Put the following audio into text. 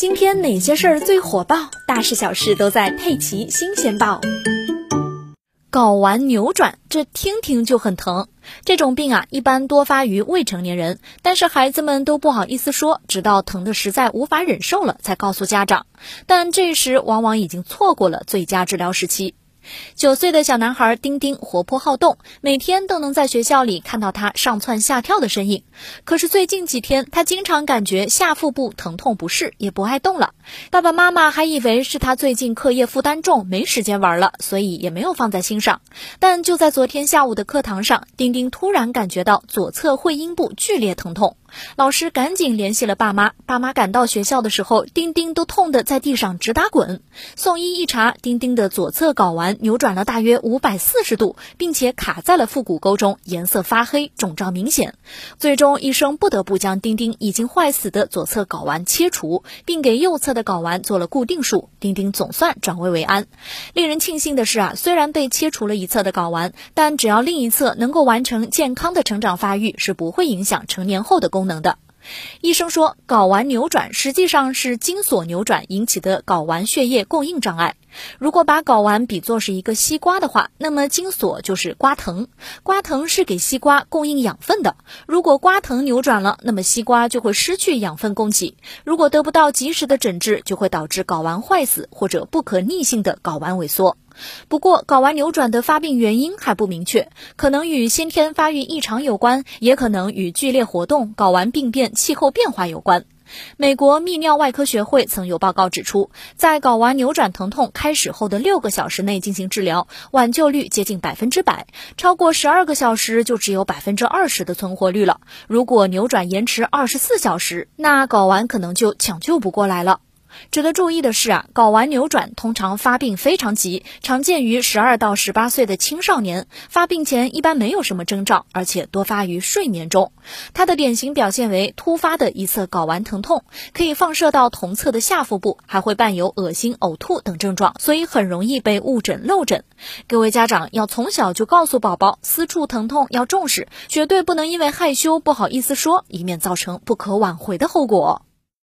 今天哪些事儿最火爆？大事小事都在《佩奇新鲜报》。睾丸扭转，这听听就很疼。这种病啊，一般多发于未成年人，但是孩子们都不好意思说，直到疼得实在无法忍受了，才告诉家长。但这时往往已经错过了最佳治疗时期。九岁的小男孩丁丁活泼好动，每天都能在学校里看到他上蹿下跳的身影。可是最近几天，他经常感觉下腹部疼痛不适，也不爱动了。爸爸妈妈还以为是他最近课业负担重，没时间玩了，所以也没有放在心上。但就在昨天下午的课堂上，丁丁突然感觉到左侧会阴部剧烈疼痛。老师赶紧联系了爸妈，爸妈赶到学校的时候，丁丁都痛得在地上直打滚。送医一查，丁丁的左侧睾丸扭转了大约五百四十度，并且卡在了腹股沟中，颜色发黑，肿胀明显。最终，医生不得不将丁丁已经坏死的左侧睾丸切除，并给右侧的睾丸做了固定术。丁丁总算转危为安。令人庆幸的是啊，虽然被切除了一侧的睾丸，但只要另一侧能够完成健康的成长发育，是不会影响成年后的功功能的。医生说，睾丸扭转实际上是精索扭转引起的睾丸血液供应障碍。如果把睾丸比作是一个西瓜的话，那么精索就是瓜藤，瓜藤是给西瓜供应养分的。如果瓜藤扭转了，那么西瓜就会失去养分供给。如果得不到及时的诊治，就会导致睾丸坏死或者不可逆性的睾丸萎缩。不过，睾丸扭转的发病原因还不明确，可能与先天发育异常有关，也可能与剧烈活动、睾丸病变、气候变化有关。美国泌尿外科学会曾有报告指出，在睾丸扭转疼痛开始后的六个小时内进行治疗，挽救率接近百分之百；超过十二个小时就只有百分之二十的存活率了。如果扭转延迟二十四小时，那睾丸可能就抢救不过来了。值得注意的是啊，睾丸扭转通常发病非常急，常见于十二到十八岁的青少年。发病前一般没有什么征兆，而且多发于睡眠中。它的典型表现为突发的一侧睾丸疼痛，可以放射到同侧的下腹部，还会伴有恶心、呕吐等症状，所以很容易被误诊漏诊。各位家长要从小就告诉宝宝，私处疼痛要重视，绝对不能因为害羞不好意思说，以免造成不可挽回的后果。